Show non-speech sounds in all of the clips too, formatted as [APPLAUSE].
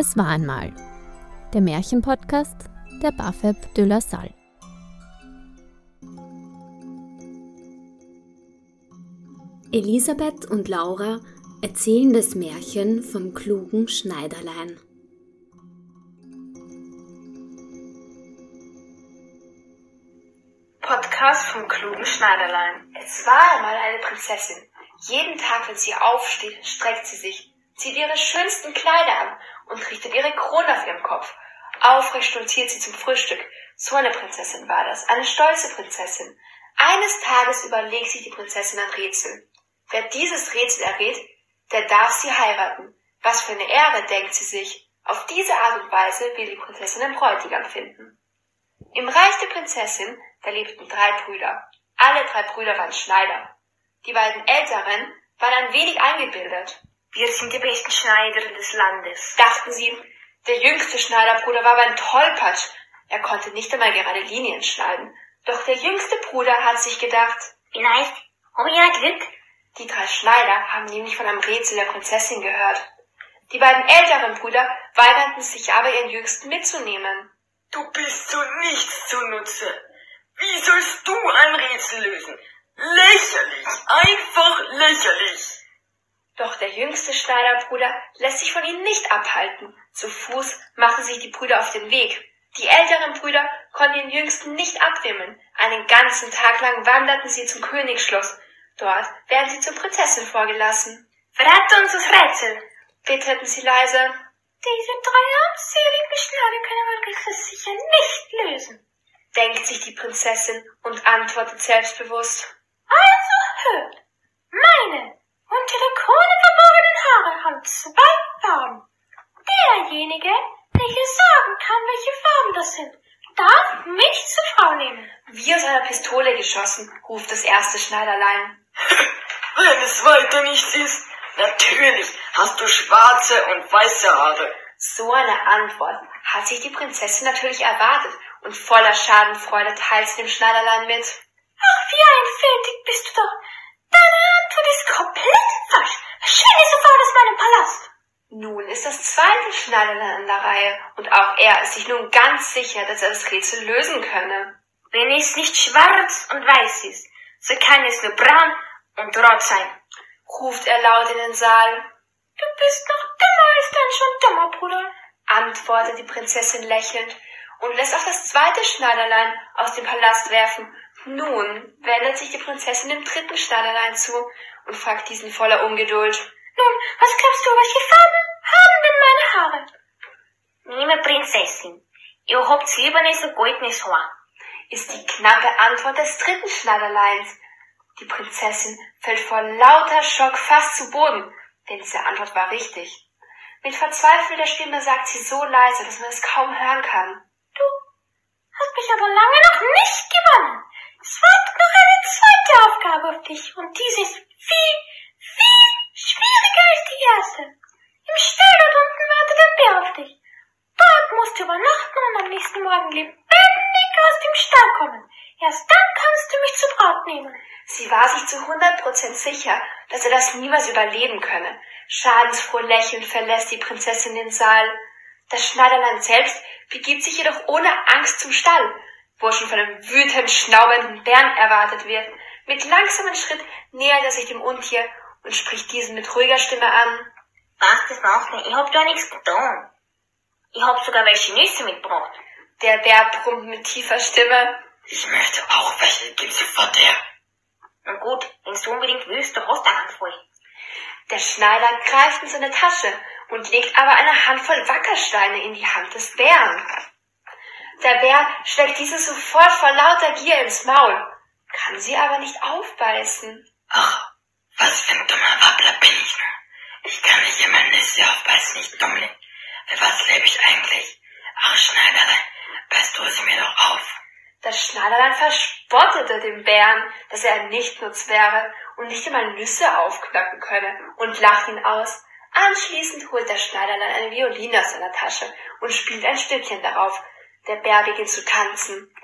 Es war einmal der Märchenpodcast der Bafeb de la Salle. Elisabeth und Laura erzählen das Märchen vom klugen Schneiderlein. Podcast vom klugen Schneiderlein. Es war einmal eine Prinzessin. Jeden Tag, wenn sie aufsteht, streckt sie sich, zieht ihre schönsten Kleider an und richtet ihre Krone auf ihrem Kopf. Aufrecht stolziert sie zum Frühstück. So eine Prinzessin war das, eine stolze Prinzessin. Eines Tages überlegt sich die Prinzessin ein Rätsel. Wer dieses Rätsel errät, der darf sie heiraten. Was für eine Ehre, denkt sie sich. Auf diese Art und Weise will die Prinzessin einen Bräutigam finden. Im Reich der Prinzessin, da lebten drei Brüder. Alle drei Brüder waren Schneider. Die beiden Älteren waren ein wenig eingebildet. Wir sind die besten Schneider des Landes. dachten sie. Der jüngste Schneiderbruder war aber ein Tollpatsch. Er konnte nicht einmal gerade Linien schneiden. Doch der jüngste Bruder hat sich gedacht, Vielleicht habe ich ja Glück. die drei Schneider haben nämlich von einem Rätsel der Prinzessin gehört. Die beiden älteren Brüder weigerten sich aber, ihren Jüngsten mitzunehmen. Du bist zu nichts zunutze. Wie sollst du ein Rätsel lösen? Lächerlich, einfach lächerlich. Doch der jüngste Schneiderbruder lässt sich von ihnen nicht abhalten. Zu Fuß machen sich die Brüder auf den Weg. Die älteren Brüder konnten den jüngsten nicht abwimmeln. Einen ganzen Tag lang wanderten sie zum Königsschloss. Dort werden sie zur Prinzessin vorgelassen. Verrate uns das Rätsel. Bitterten sie leise. Diese drei armseligen Schneider können wir das sicher nicht lösen. denkt sich die Prinzessin und antwortet selbstbewusst. Also hört. Meine unter der Krone verborgenen Haare haben zwei Farben. Derjenige, welcher sagen kann, welche Farben das sind, darf mich zur Frau nehmen. Wie aus einer Pistole geschossen, ruft das erste Schneiderlein. [LAUGHS] Wenn es weiter nichts ist, natürlich hast du schwarze und weiße Haare. So eine Antwort hat sich die Prinzessin natürlich erwartet und voller Schadenfreude teilt sie dem Schneiderlein mit. Ach, wie einfältig bist du doch. Deine Antwort ist komplett falsch. Verschwinde sofort aus meinem Palast. Nun ist das zweite Schneiderlein an der Reihe und auch er ist sich nun ganz sicher, dass er das Rätsel lösen könne. Wenn es nicht schwarz und weiß ist, so kann es nur braun und rot sein. Ruft er laut in den Saal. Du bist noch dümmer als dein schon dummer Bruder. antwortet die Prinzessin lächelnd und lässt auch das zweite Schneiderlein aus dem Palast werfen. Nun wendet sich die Prinzessin dem dritten Schneiderlein zu und fragt diesen voller Ungeduld. Nun, was glaubst du, welche Farben haben denn meine Haare? Liebe Prinzessin, ihr habt silbernes und goldenes Haar. ist die knappe Antwort des dritten Schneiderleins. Die Prinzessin fällt vor lauter Schock fast zu Boden, denn diese Antwort war richtig. Mit verzweifelter Stimme sagt sie so leise, dass man es kaum hören kann. Du hast mich aber lange noch nicht gewonnen. Es wartet noch eine zweite Aufgabe auf dich und diese ist viel, viel schwieriger als die erste. Im Stall dort unten wartet ein Bär auf dich. Dort musst du übernachten und am nächsten Morgen lebendig aus dem Stall kommen. Erst dann kannst du mich zur Braut nehmen. Sie war sich zu 100% sicher, dass er das niemals überleben könne. Schadensfroh lächelnd verlässt die Prinzessin den Saal. Das Schneiderlein selbst begibt sich jedoch ohne Angst zum Stall, wo er schon von einem wütend schnaubenden Bären erwartet wird. Mit langsamem Schritt nähert er sich dem Untier und spricht diesen mit ruhiger Stimme an. Was das macht nicht? Ich hab da nichts getan. Ich hab sogar welche Nüsse mitgebracht. Der Bär brummt mit tiefer Stimme. Ich möchte auch welche, gib sofort her. Na gut, wenn du unbedingt willst, du hast eine Handvoll. Der Schneider greift in seine Tasche und legt aber eine Handvoll Wackersteine in die Hand des Bären. Der Bär schlägt diese sofort vor lauter Gier ins Maul, kann sie aber nicht aufbeißen. Ach, was für ein dummer Wabbler bin ich nur. Ich kann nicht immer Nüsse aufbeißen, ich Dummling. Für was lebe ich eigentlich? Ach, Schneiderlein, beißt du sie mir doch auf. Das Schneiderlein verspottete dem Bären, dass er ein Nichtsnutz wäre und nicht einmal Nüsse aufknacken könne und lacht ihn aus. Anschließend holt der Schneiderlein eine Violine aus seiner Tasche und spielt ein Stückchen darauf. Der Bär beginnt zu tanzen.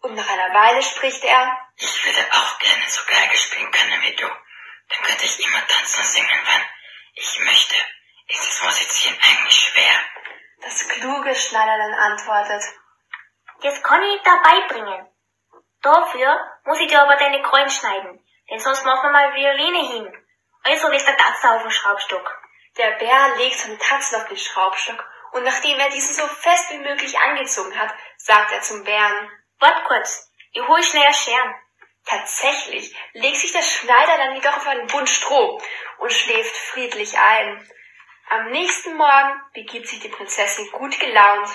Und nach einer Weile spricht er, Ich würde auch gerne so Geige spielen können wie du. Dann könnte ich immer tanzen und singen, wann ich möchte. Ist das Musizieren eigentlich schwer? Das kluge Schneiderlein antwortet. Das kann ich dabei bringen. Dafür muss ich dir aber deine Krallen schneiden, denn sonst machen wir mal Violine hin. Also lässt der Tatze auf den Schraubstock. Der Bär legt seine Tatzen auf den Schraubstock und nachdem er diesen so fest wie möglich angezogen hat, sagt er zum Bären. Wart kurz, ich hol schnell Scheren. Tatsächlich legt sich das Schneiderlein jedoch auf einen Bund Stroh und schläft friedlich ein. Am nächsten Morgen begibt sich die Prinzessin gut gelaunt,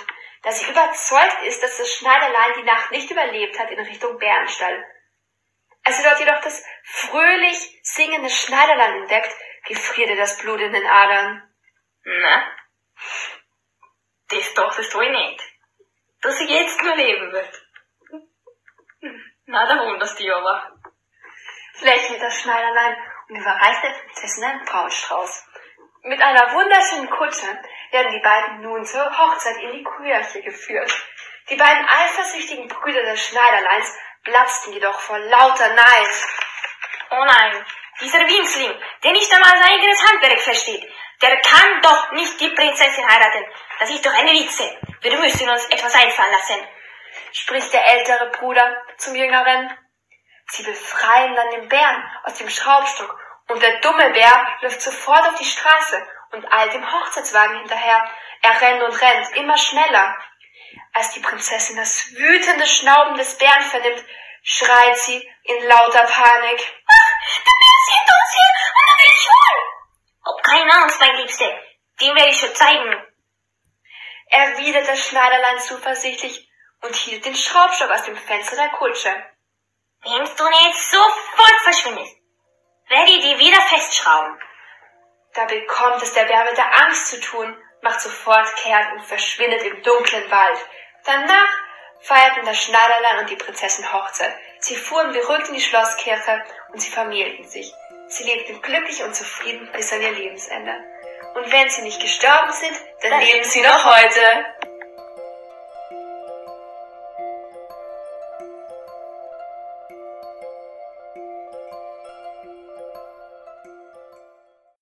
da sie überzeugt ist, dass das Schneiderlein die Nacht nicht überlebt hat in Richtung Bärenstall. Als sie dort jedoch das fröhlich singende Schneiderlein entdeckt, gefriert ihr das Blut in den Adern. Na, das dachtest du nicht, dass sie jetzt nur leben wird. Na, da wunderst du dich aber. lächelt das Schneiderlein und überreicht der Prinzessin einen Brautstrauß. Mit einer wunderschönen Kutsche werden die beiden nun zur Hochzeit in die Kirche geführt. Die beiden eifersüchtigen Brüder des Schneiderleins platzten jedoch vor lauter Neid. Oh nein, dieser Winzling, der nicht einmal sein eigenes Handwerk versteht, der kann doch nicht die Prinzessin heiraten. Das ist doch eine Witze. Wir müssen uns etwas einfallen lassen. spricht der ältere Bruder zum jüngeren. Sie befreien dann den Bären aus dem Schraubstock und der dumme Bär läuft sofort auf die Straße und eilt dem Hochzeitswagen hinterher. Er rennt und rennt immer schneller. Als die Prinzessin das wütende Schnauben des Bären vernimmt, schreit sie in lauter Panik. Der Bär ist hinter uns her und er will dich holen. Hab keine Angst, mein Liebste. Dem werde ich schon zeigen. Erwidert das Schneiderlein zuversichtlich und hielt den Schraubstock aus dem Fenster der Kutsche. Wenn du nicht sofort verschwindest, werde ich die wieder festschrauben. Da bekommt es der Bär mit der Angst zu tun, macht sofort kehrt und verschwindet im dunklen Wald. Danach feierten das Schneiderlein und die Prinzessin Hochzeit. Sie fuhren beruhigt in die Schlosskirche und sie vermählten sich. Sie lebten glücklich und zufrieden bis an ihr Lebensende. Und wenn sie nicht gestorben sind, dann leben sie noch heute.